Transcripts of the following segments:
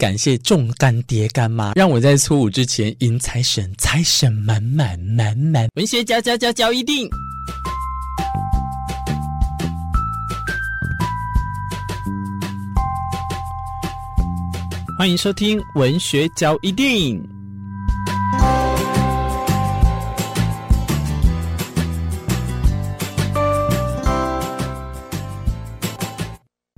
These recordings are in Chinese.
感谢众干爹干妈，让我在初五之前迎财神，财神满满满满。文学交交交交一定，欢迎收听文学交一定。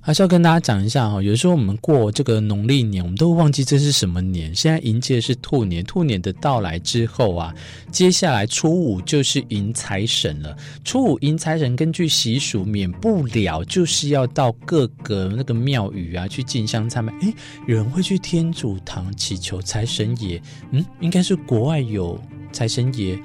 还是要跟大家讲一下哈，有时候我们过这个农历年，我们都会忘记这是什么年。现在迎接的是兔年，兔年的到来之后啊，接下来初五就是迎财神了。初五迎财神，根据习俗，免不了就是要到各个那个庙宇啊去进香参拜。诶，有人会去天主堂祈求财神爷，嗯，应该是国外有财神爷。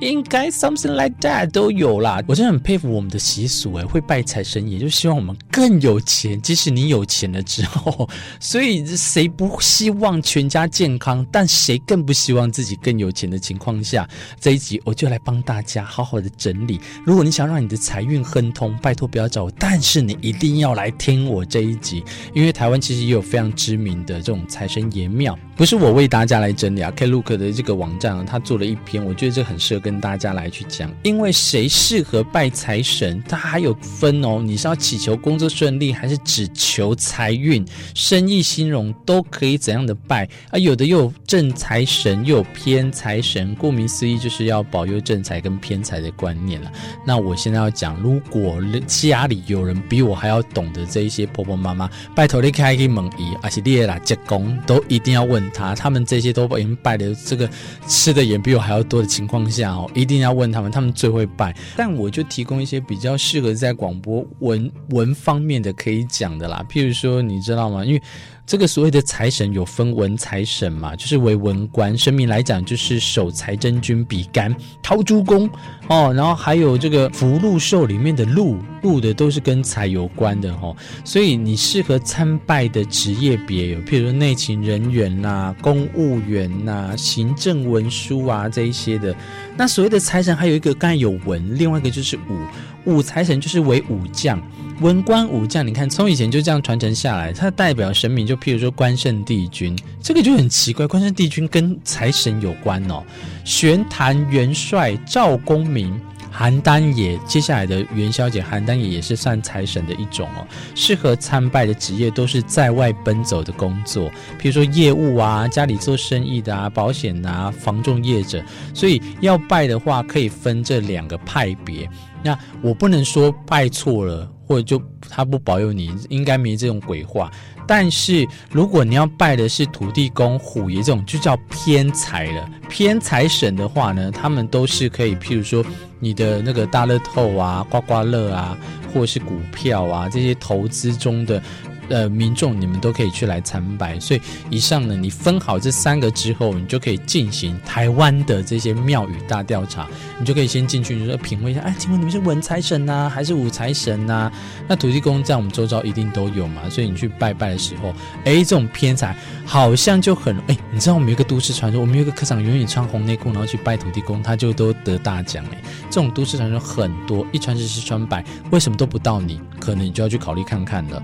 应该 something like that 都有啦，我真的很佩服我们的习俗诶，会拜财神爷，就希望我们更有钱。即使你有钱了之后，所以谁不希望全家健康？但谁更不希望自己更有钱的情况下？这一集我就来帮大家好好的整理。如果你想让你的财运亨通，拜托不要找我，但是你一定要来听我这一集，因为台湾其实也有非常知名的这种财神爷庙，不是我为大家来整理啊，Klook 的这个网站啊，他做了一篇，我觉得这很适合。跟大家来去讲，因为谁适合拜财神，他还有分哦。你是要祈求工作顺利，还是只求财运、生意兴隆，都可以怎样的拜啊？有的又有正财神，又有偏财神。顾名思义，就是要保佑正财跟偏财的观念了。那我现在要讲，如果家里有人比我还要懂得这一些婆婆妈妈，拜托你开个门姨，而且列啦结公都一定要问他，他们这些都已经拜的这个吃的也比我还要多的情况下哦。一定要问他们，他们最会拜。但我就提供一些比较适合在广播文文方方面的可以讲的啦。譬如说，你知道吗？因为这个所谓的财神有分文财神嘛，就是为文官，神明来讲就是守财真君比干、陶朱公哦，然后还有这个福禄寿里面的禄禄的都是跟财有关的哦。所以你适合参拜的职业别有，譬如说内勤人员呐、公务员呐、行政文书啊这一些的。那所谓的财神还有一个，刚才有文，另外一个就是武武财神，就是为武将。文官武将，你看从以前就这样传承下来，它代表神明就譬如说关圣帝君，这个就很奇怪，关圣帝君跟财神有关哦。玄坛元帅赵公明。邯郸爷，接下来的元宵节，邯郸爷也是算财神的一种哦。适合参拜的职业都是在外奔走的工作，譬如说业务啊，家里做生意的啊，保险啊，房仲业者。所以要拜的话，可以分这两个派别。那我不能说拜错了，或者就他不保佑你，应该没这种鬼话。但是如果你要拜的是土地公、虎爷这种，就叫偏财了。偏财神的话呢，他们都是可以，譬如说你的那个大乐透啊、刮刮乐啊，或者是股票啊这些投资中的。呃，民众你们都可以去来参拜，所以以上呢，你分好这三个之后，你就可以进行台湾的这些庙宇大调查，你就可以先进去，你说品味一下，哎，请问你们是文财神呐、还是武财神呐、那土地公在我们周遭一定都有嘛，所以你去拜拜的时候，哎，这种偏财好像就很，哎，你知道我们有一个都市传说，我们有一个科长永远穿红内裤，然后去拜土地公，他就都得大奖哎，这种都市传说很多，一传十，十传百，为什么都不到你？可能你就要去考虑看看了。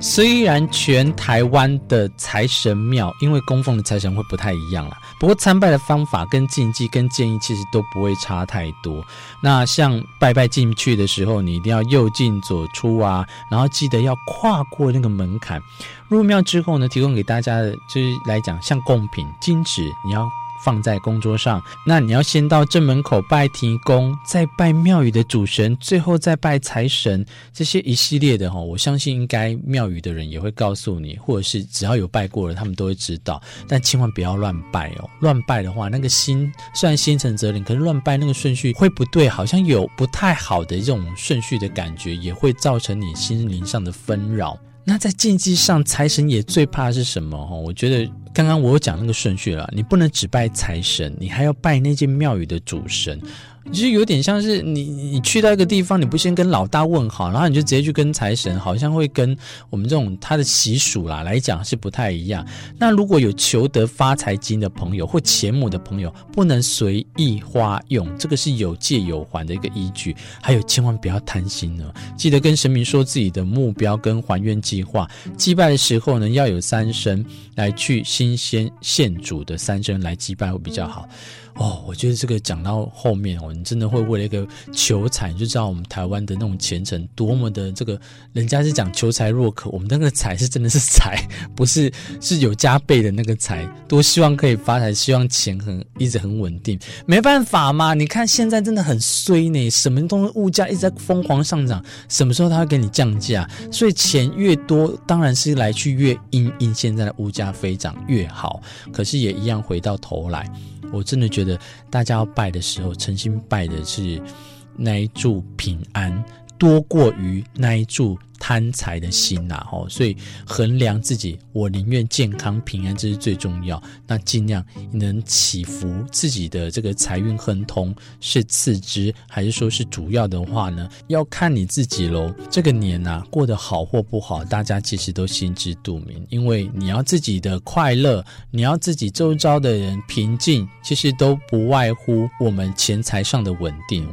虽然全台湾的财神庙，因为供奉的财神会不太一样啦，不过参拜的方法跟禁忌跟建议其实都不会差太多。那像拜拜进去的时候，你一定要右进左出啊，然后记得要跨过那个门槛。入庙之后呢，提供给大家的就是来讲，像贡品、金纸，你要。放在供桌上，那你要先到正门口拜天公，再拜庙宇的主神，最后再拜财神，这些一系列的哈，我相信应该庙宇的人也会告诉你，或者是只要有拜过了，他们都会知道。但千万不要乱拜哦，乱拜的话，那个心虽然心诚则灵，可是乱拜那个顺序会不对，好像有不太好的这种顺序的感觉，也会造成你心灵上的纷扰。那在禁忌上，财神爷最怕是什么？哈，我觉得刚刚我有讲那个顺序了，你不能只拜财神，你还要拜那间庙宇的主神。就是有点像是你你去到一个地方，你不先跟老大问好，然后你就直接去跟财神，好像会跟我们这种他的习俗啦来讲是不太一样。那如果有求得发财金的朋友或钱母的朋友，不能随意花用，这个是有借有还的一个依据。还有，千万不要贪心呢，记得跟神明说自己的目标跟还愿计划。祭拜的时候呢，要有三牲来去新鲜现主的三牲来祭拜会比较好。哦，我觉得这个讲到后面我，你真的会为了一个求财，就知道我们台湾的那种虔诚多么的这个，人家是讲求财若渴，我们那个财是真的是财，不是是有加倍的那个财，多希望可以发财，希望钱很一直很稳定，没办法嘛，你看现在真的很衰呢，什么东西物价一直在疯狂上涨，什么时候他会给你降价？所以钱越多，当然是来去越因因现在的物价飞涨越好，可是也一样回到头来。我真的觉得，大家要拜的时候，诚心拜的是那一柱平安，多过于那一柱贪财的心呐。吼，所以衡量自己，我宁愿健康平安，这是最重要。那尽量能祈福自己的这个财运亨通是次之，还是说是主要的话呢？要看你自己喽。这个年呐，过得好或不好，大家其实都心知肚明。因为你要自己的快乐，你要自己周遭的人平静，其实都不外乎我们钱财上的稳定。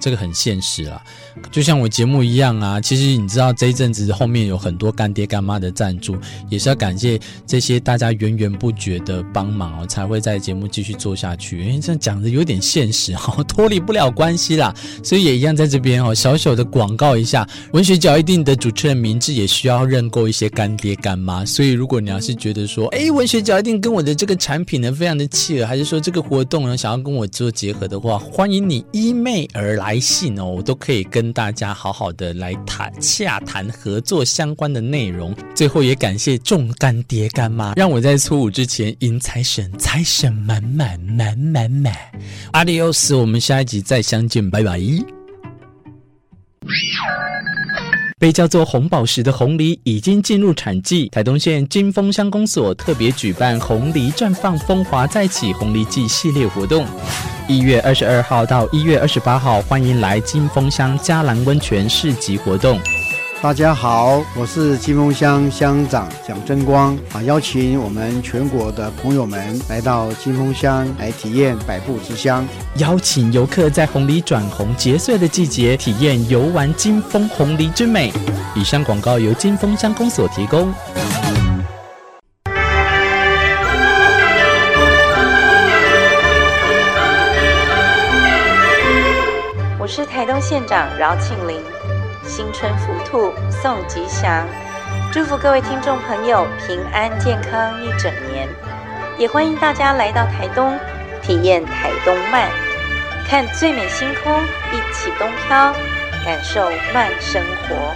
这个很现实啦，就像我节目一样啊。其实你知道，这一阵子后面有很多干爹干妈的赞助，也是要感谢这些大家源源不绝的帮忙哦，才会在节目继续做下去。因为这样讲的有点现实哈，脱离不了关系啦。所以也一样在这边哦，小小的广告一下，文学角一定的主持人名字也需要认购一些干爹干妈。所以如果你要是觉得说，哎，文学角一定跟我的这个产品呢非常的契合，还是说这个活动呢想要跟我做结合的话，欢迎你 email 而。来信哦，我都可以跟大家好好的来谈洽谈合作相关的内容。最后也感谢众干爹干妈，让我在初五之前迎财神，财神满满满满满。阿迪欧斯，我们下一集再相见，拜拜。被叫做红宝石的红梨已经进入产季，台东县金峰乡公所特别举办红梨绽放风华再起红梨季系列活动，一月二十二号到一月二十八号，欢迎来金峰乡嘉兰温泉市集活动。大家好，我是金峰乡乡长蒋争光啊，邀请我们全国的朋友们来到金峰乡来体验百步之乡，邀请游客在红梨转红结穗的季节体验游玩金峰红梨之美。以上广告由金峰乡公所提供。是台东县长饶庆林。新春福兔送吉祥，祝福各位听众朋友平安健康一整年。也欢迎大家来到台东，体验台东慢，看最美星空，一起东飘，感受慢生活。